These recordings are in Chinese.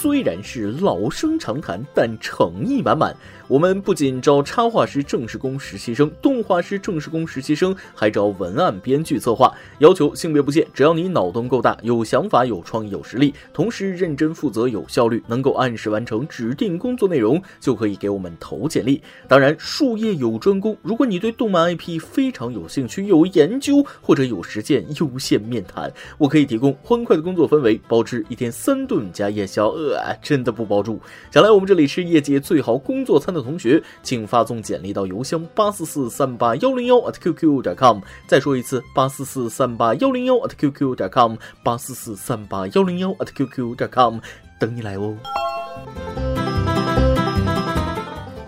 虽然是老生常谈，但诚意满满。我们不仅招插画师正式工实习生、动画师正式工实习生，还招文案、编剧、策划，要求性别不限，只要你脑洞够大、有想法、有创意、有实力，同时认真负责、有效率，能够按时完成指定工作内容，就可以给我们投简历。当然，术业有专攻，如果你对动漫 IP 非常有兴趣、有研究或者有实践，优先面谈。我可以提供欢快的工作氛围，包吃一天三顿加夜宵，呃，哎真的不包住。想来我们这里吃业界最好工作餐的。同学，请发送简历到邮箱八四四三八幺零幺 at qq 点 com。再说一次，八四四三八幺零幺 at qq 点 com，八四四三八幺零幺 at qq 点 com，等你来哦。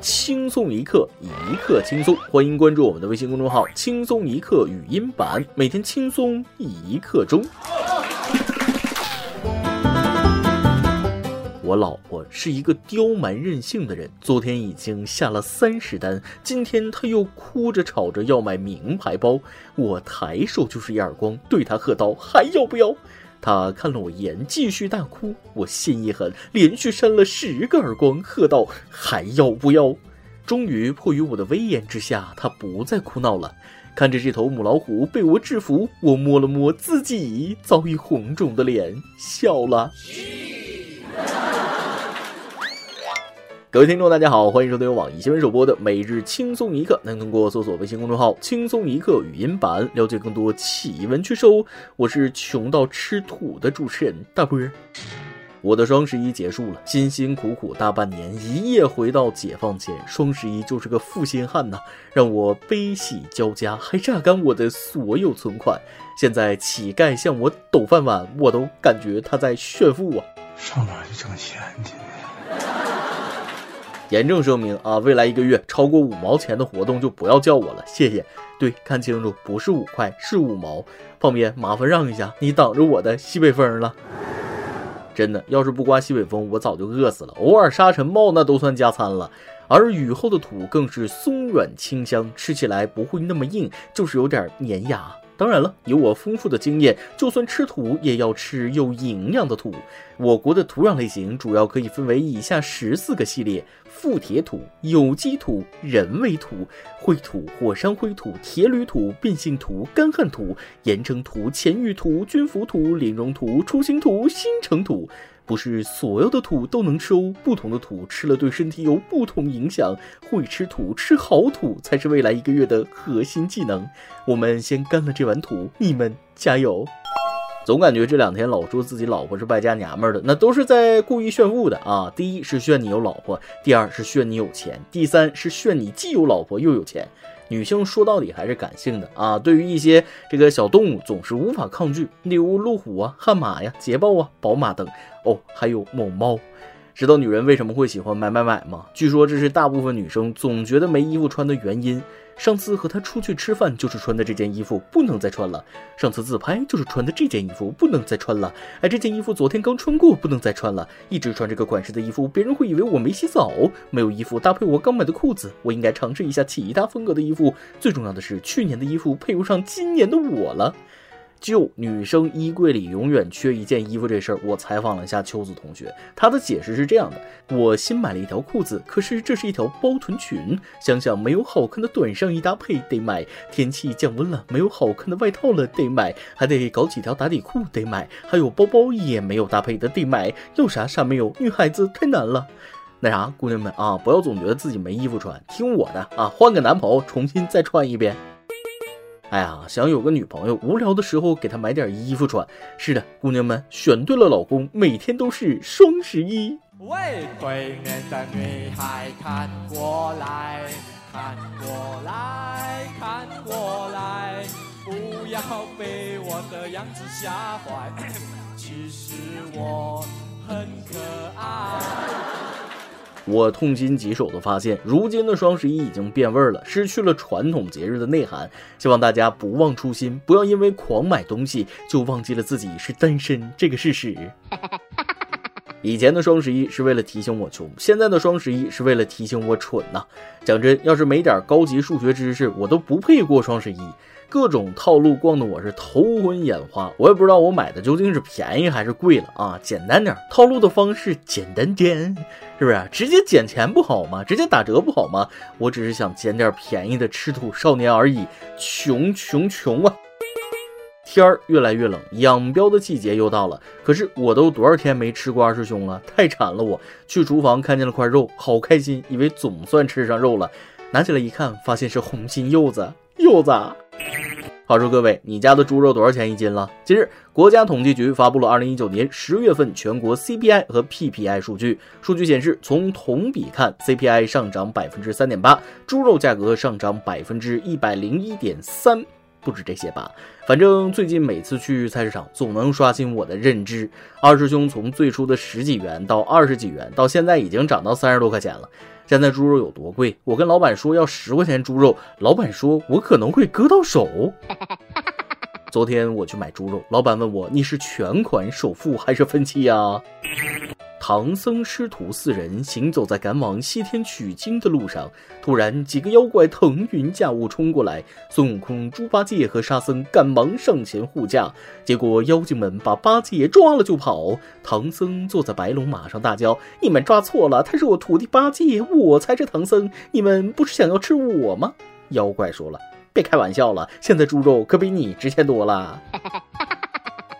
轻松一刻，一刻轻松，欢迎关注我们的微信公众号“轻松一刻语音版”，每天轻松一刻钟。我老婆是一个刁蛮任性的人，昨天已经下了三十单，今天她又哭着吵着要买名牌包，我抬手就是一耳光，对她喝道：“还要不要？”她看了我一眼，继续大哭。我心一狠，连续扇了十个耳光，喝道：“还要不要？”终于迫于我的威严之下，她不再哭闹了。看着这头母老虎被我制服，我摸了摸自己早已红肿的脸，笑了。各位听众，大家好，欢迎收听由网易新闻首播的每日轻松一刻。能通过搜索微信公众号“轻松一刻”语音版了解更多奇闻趣事哦。我是穷到吃土的主持人大波。我的双十一结束了，辛辛苦苦大半年，一夜回到解放前，双十一就是个负心汉呐，让我悲喜交加，还榨干我的所有存款。现在乞丐向我抖饭碗，我都感觉他在炫富啊！上哪去挣钱去？严正声明啊，未来一个月超过五毛钱的活动就不要叫我了，谢谢。对，看清楚，不是五块，是五毛。旁边麻烦让一下，你挡着我的西北风了。真的，要是不刮西北风，我早就饿死了。偶尔沙尘暴那都算加餐了，而雨后的土更是松软清香，吃起来不会那么硬，就是有点粘牙。当然了，有我丰富的经验，就算吃土也要吃有营养的土。我国的土壤类型主要可以分为以下十四个系列：富铁土、有机土、人为土、灰土、火山灰土、铁铝土、变性土、干旱土、岩层土、浅玉土、军服土、鳞绒土、雏形土、新城土。不是所有的土都能吃哦，不同的土吃了对身体有不同影响。会吃土，吃好土才是未来一个月的核心技能。我们先干了这碗土，你们加油！总感觉这两天老说自己老婆是败家娘们儿的，那都是在故意炫富的啊！第一是炫你有老婆，第二是炫你有钱，第三是炫你既有老婆又有钱。女性说到底还是感性的啊，对于一些这个小动物总是无法抗拒，例如路虎啊、悍马呀、捷豹啊、宝马等哦，还有某猫。知道女人为什么会喜欢买买买吗？据说这是大部分女生总觉得没衣服穿的原因。上次和他出去吃饭就是穿的这件衣服，不能再穿了。上次自拍就是穿的这件衣服，不能再穿了。哎，这件衣服昨天刚穿过，不能再穿了。一直穿这个款式的衣服，别人会以为我没洗澡。没有衣服搭配我刚买的裤子，我应该尝试一下其他风格的衣服。最重要的是，去年的衣服配不上今年的我了。就女生衣柜里永远缺一件衣服这事儿，我采访了一下秋子同学，她的解释是这样的：我新买了一条裤子，可是这是一条包臀裙，想想没有好看的短上衣搭配得买；天气降温了，没有好看的外套了得买，还得搞几条打底裤得买，还有包包也没有搭配的得买，要啥啥没有，女孩子太难了。那啥，姑娘们啊，不要总觉得自己没衣服穿，听我的啊，换个男朋友重新再穿一遍。哎呀，想有个女朋友，无聊的时候给她买点衣服穿。是的，姑娘们选对了老公，每天都是双十一。喂，对面的女孩看过来看过来看过来，不要被我的样子吓坏，其实我很可爱。我痛心疾首的发现，如今的双十一已经变味了，失去了传统节日的内涵。希望大家不忘初心，不要因为狂买东西就忘记了自己是单身这个事实。以前的双十一是为了提醒我穷，现在的双十一是为了提醒我蠢呐。讲真，要是没点高级数学知识，我都不配过双十一。各种套路逛的我是头昏眼花，我也不知道我买的究竟是便宜还是贵了啊！简单点，套路的方式简单点，是不是？直接减钱不好吗？直接打折不好吗？我只是想捡点便宜的吃土少年而已，穷穷穷啊！天儿越来越冷，养膘的季节又到了。可是我都多少天没吃过二师兄了，太馋了！我去厨房看见了块肉，好开心，以为总算吃上肉了。拿起来一看，发现是红心柚子，柚子。话说各位，你家的猪肉多少钱一斤了？今日，国家统计局发布了二零一九年十月份全国 CPI 和 PPI 数据。数据显示，从同比看，CPI 上涨百分之三点八，猪肉价格上涨百分之一百零一点三。不止这些吧，反正最近每次去菜市场，总能刷新我的认知。二师兄从最初的十几元到二十几元，到现在已经涨到三十多块钱了。现在猪肉有多贵？我跟老板说要十块钱猪肉，老板说我可能会割到手。昨天我去买猪肉，老板问我你是全款首付还是分期呀？唐僧师徒四人行走在赶往西天取经的路上，突然几个妖怪腾云驾雾冲过来，孙悟空、猪八戒和沙僧赶忙上前护驾，结果妖精们把八戒抓了就跑。唐僧坐在白龙马上大叫：“你们抓错了，他是我徒弟八戒，我才是唐僧，你们不是想要吃我吗？” 妖怪说了：“别开玩笑了，现在猪肉可比你值钱多了。”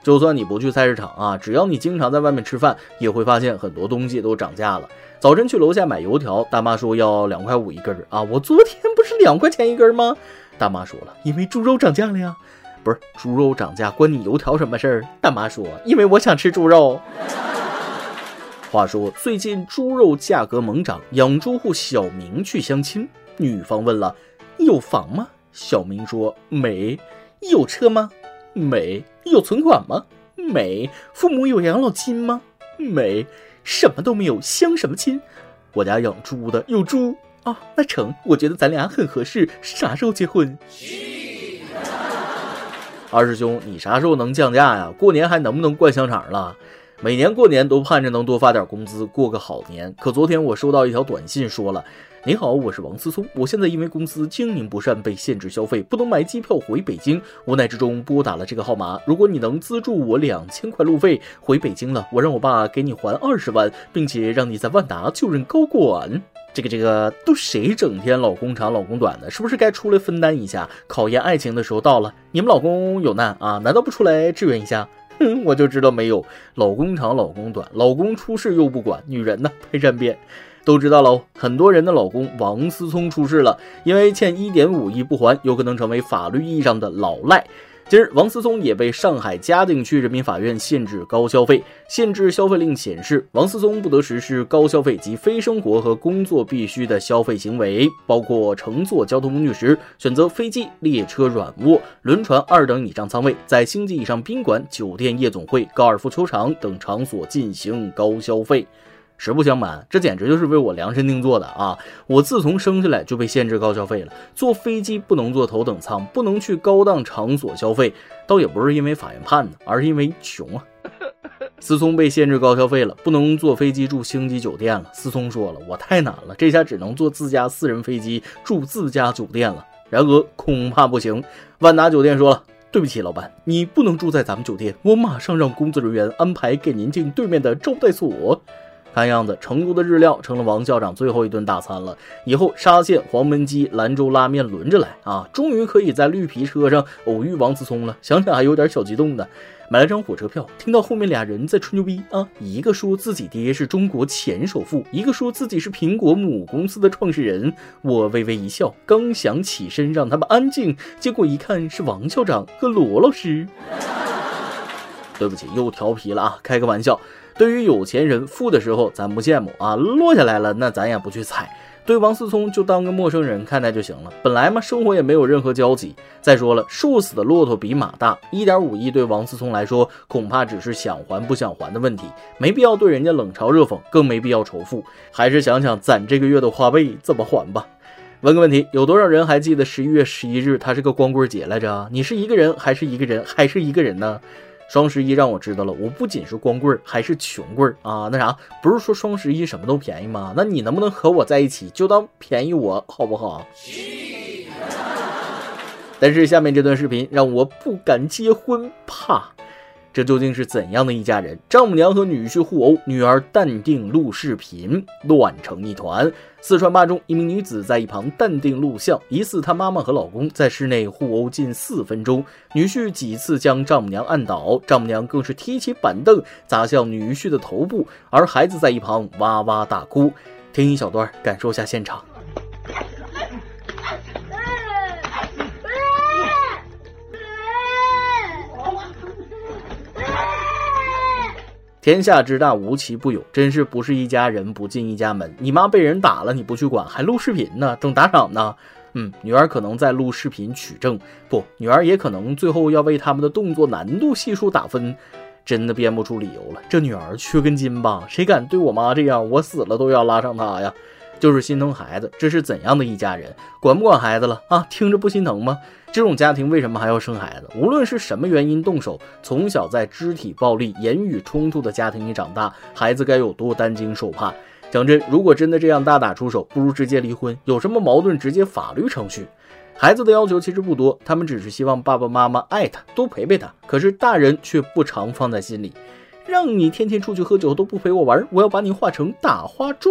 就算你不去菜市场啊，只要你经常在外面吃饭，也会发现很多东西都涨价了。早晨去楼下买油条，大妈说要两块五一根儿啊，我昨天不是两块钱一根吗？大妈说了，因为猪肉涨价了呀。不是猪肉涨价关你油条什么事儿？大妈说，因为我想吃猪肉。话说最近猪肉价格猛涨，养猪户小明去相亲，女方问了，有房吗？小明说没。有车吗？没有存款吗？没父母有养老金吗？没什么都没有，相什么亲？我家养猪的有猪啊，那成，我觉得咱俩很合适，啥时候结婚？二师兄，你啥时候能降价呀？过年还能不能灌香肠了？每年过年都盼着能多发点工资，过个好年。可昨天我收到一条短信，说了。你好，我是王思聪。我现在因为公司经营不善被限制消费，不能买机票回北京。无奈之中拨打了这个号码。如果你能资助我两千块路费回北京了，我让我爸给你还二十万，并且让你在万达就任高管。这个这个都谁整天老公长老公短的？是不是该出来分担一下？考验爱情的时候到了。你们老公有难啊？难道不出来支援一下？我就知道没有。老公长老公短，老公出事又不管，女人呢太善变。都知道喽，很多人的老公王思聪出事了，因为欠一点五亿不还，有可能成为法律意义上的老赖。近日，王思聪也被上海嘉定区人民法院限制高消费。限制消费令显示，王思聪不得实施高消费及非生活和工作必需的消费行为，包括乘坐交通工具时选择飞机、列车软卧、轮船二等以上舱位，在星级以上宾馆、酒店、夜总会、高尔夫球场等场所进行高消费。实不相瞒，这简直就是为我量身定做的啊！我自从生下来就被限制高消费了，坐飞机不能坐头等舱，不能去高档场所消费，倒也不是因为法院判的，而是因为穷啊。思聪被限制高消费了，不能坐飞机住星级酒店了。思聪说了，我太难了，这下只能坐自家私人飞机住自家酒店了。然而恐怕不行，万达酒店说了，对不起，老板，你不能住在咱们酒店，我马上让工作人员安排给您进对面的招待所。看样子，成都的日料成了王校长最后一顿大餐了。以后沙县、黄焖鸡、兰州拉面轮着来啊！终于可以在绿皮车上偶遇王思聪了，想想还有点小激动呢。买了张火车票，听到后面俩人在吹牛逼啊，一个说自己爹是中国前首富，一个说自己是苹果母公司的创始人。我微微一笑，刚想起身让他们安静，结果一看是王校长和罗老师。对不起，又调皮了啊！开个玩笑。对于有钱人富的时候，咱不羡慕啊，落下来了，那咱也不去踩。对王思聪就当个陌生人看待就行了。本来嘛，生活也没有任何交集。再说了，瘦死的骆驼比马大，一点五亿对王思聪来说，恐怕只是想还不想还的问题，没必要对人家冷嘲热讽，更没必要仇富，还是想想攒这个月的花呗怎么还吧。问个问题，有多少人还记得十一月十一日，他是个光棍节来着？你是一个人，还是一个人，还是一个人呢？双十一让我知道了，我不仅是光棍，还是穷棍啊！那啥，不是说双十一什么都便宜吗？那你能不能和我在一起，就当便宜我好不好？但是下面这段视频让我不敢结婚，怕。这究竟是怎样的一家人？丈母娘和女婿互殴，女儿淡定录视频，乱成一团。四川巴中，一名女子在一旁淡定录像，疑似她妈妈和老公在室内互殴近四分钟，女婿几次将丈母娘按倒，丈母娘更是提起板凳砸向女婿的头部，而孩子在一旁哇哇大哭。听一小段，感受下现场。天下之大，无奇不有，真是不是一家人不进一家门。你妈被人打了，你不去管，还录视频呢，等打赏呢。嗯，女儿可能在录视频取证，不，女儿也可能最后要为他们的动作难度系数打分。真的编不出理由了，这女儿缺根筋吧？谁敢对我妈这样，我死了都要拉上她呀！就是心疼孩子，这是怎样的一家人？管不管孩子了啊？听着不心疼吗？这种家庭为什么还要生孩子？无论是什么原因动手，从小在肢体暴力、言语冲突的家庭里长大，孩子该有多担惊受怕？讲真，如果真的这样大打出手，不如直接离婚。有什么矛盾，直接法律程序。孩子的要求其实不多，他们只是希望爸爸妈妈爱他，多陪陪他。可是大人却不常放在心里，让你天天出去喝酒都不陪我玩，我要把你画成大花猪。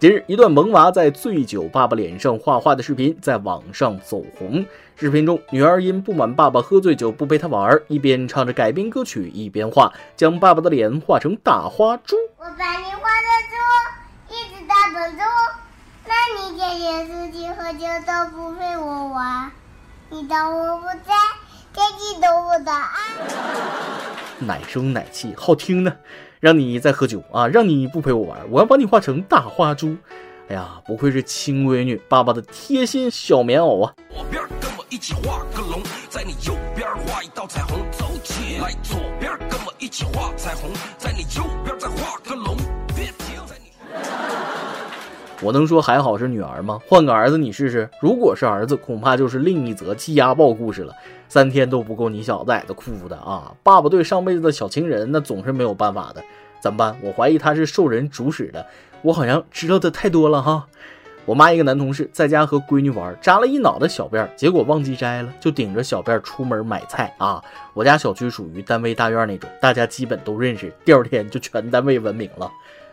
近日，一段萌娃在醉酒爸爸脸上画画的视频在网上走红。视频中，女儿因不满爸爸喝醉酒不陪她玩，一边唱着改编歌曲，一边画，将爸爸的脸画成大花猪。我把你画的猪，一只大笨猪。那你天天出去喝酒都不陪我玩，你当我不在，天气都不到啊。奶声奶气，好听呢。让你再喝酒啊！让你不陪我玩，我要把你画成大花猪。哎呀，不愧是亲闺女，爸爸的贴心小棉袄啊！左边跟我一起画个龙，在你右边画一道彩虹，走起来。左边跟我一起画彩虹，在你右边再画个龙，我能说还好是女儿吗？换个儿子你试试，如果是儿子，恐怕就是另一则家暴故事了。三天都不够你小崽子哭的啊！爸爸对上辈子的小情人那总是没有办法的，怎么办？我怀疑他是受人主使的，我好像知道的太多了哈。我妈一个男同事在家和闺女玩，扎了一脑袋小辫，结果忘记摘了，就顶着小辫出门买菜啊。我家小区属于单位大院那种，大家基本都认识，第二天就全单位闻名了。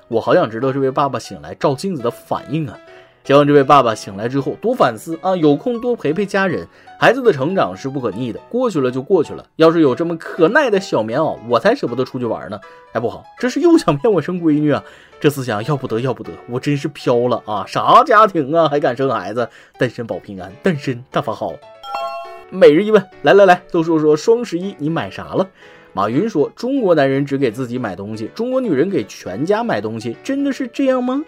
我好想知道这位爸爸醒来照镜子的反应啊！希望这位爸爸醒来之后多反思啊，有空多陪陪家人。孩子的成长是不可逆的，过去了就过去了。要是有这么可耐的小棉袄，我才舍不得出去玩呢。哎，不好，这是又想骗我生闺女啊！这思想要不得，要不得！我真是飘了啊！啥家庭啊，还敢生孩子？单身保平安，单身大发好。每日一问，来来来，都说说双十一你买啥了？马云说：中国男人只给自己买东西，中国女人给全家买东西，真的是这样吗？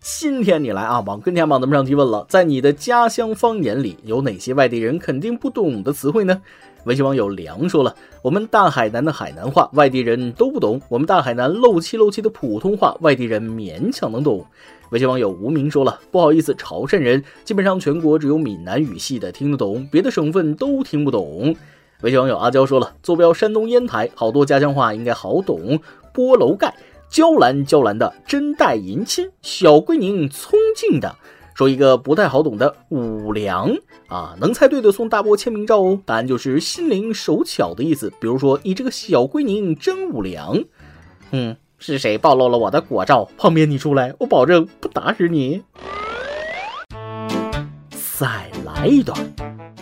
今天你来啊，网跟天榜咱们上提问了，在你的家乡方言里有哪些外地人肯定不懂的词汇呢？微信网友梁说了，我们大海南的海南话外地人都不懂，我们大海南漏气漏气的普通话外地人勉强能懂。微信网友无名说了，不好意思，潮汕人基本上全国只有闽南语系的听得懂，别的省份都听不懂。微信网友阿娇说了，坐标山东烟台，好多家乡话应该好懂，菠萝盖。娇兰娇兰的真带银亲，小桂宁聪静的，说一个不太好懂的五粮啊，能猜对的送大波签名照哦。答案就是心灵手巧的意思。比如说你这个小桂宁真五粮，嗯，是谁暴露了我的果照？旁边你出来，我保证不打死你。再来一段，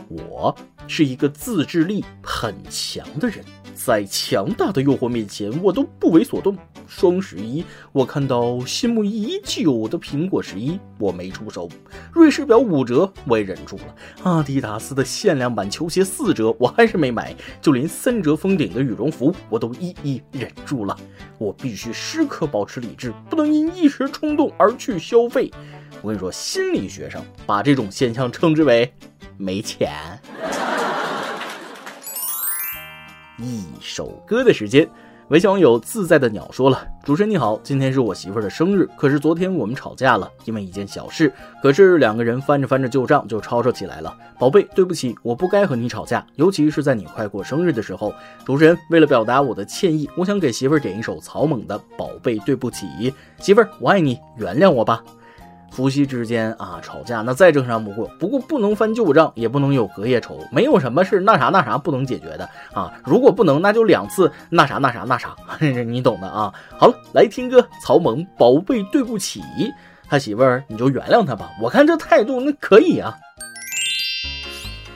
我是一个自制力很强的人。在强大的诱惑面前，我都不为所动。双十一，我看到心目已久的苹果十一，我没出手；瑞士表五折，我也忍住了；阿迪达斯的限量版球鞋四折，我还是没买；就连三折封顶的羽绒服，我都一一忍住了。我必须时刻保持理智，不能因一时冲动而去消费。我跟你说，心理学上把这种现象称之为“没钱”。一首歌的时间，微信网友自在的鸟说了：“主持人你好，今天是我媳妇儿的生日，可是昨天我们吵架了，因为一件小事。可是两个人翻着翻着旧账就吵吵起来了。宝贝，对不起，我不该和你吵架，尤其是在你快过生日的时候。主持人为了表达我的歉意，我想给媳妇儿点一首草蜢的《宝贝对不起》，媳妇儿我爱你，原谅我吧。”夫妻之间啊吵架，那再正常不过。不过不能翻旧账，也不能有隔夜仇，没有什么是那啥那啥不能解决的啊。如果不能，那就两次那啥那啥那啥，你懂的啊。好了，来听歌，曹萌，宝贝对不起，他媳妇儿你就原谅他吧。我看这态度那可以啊。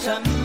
Some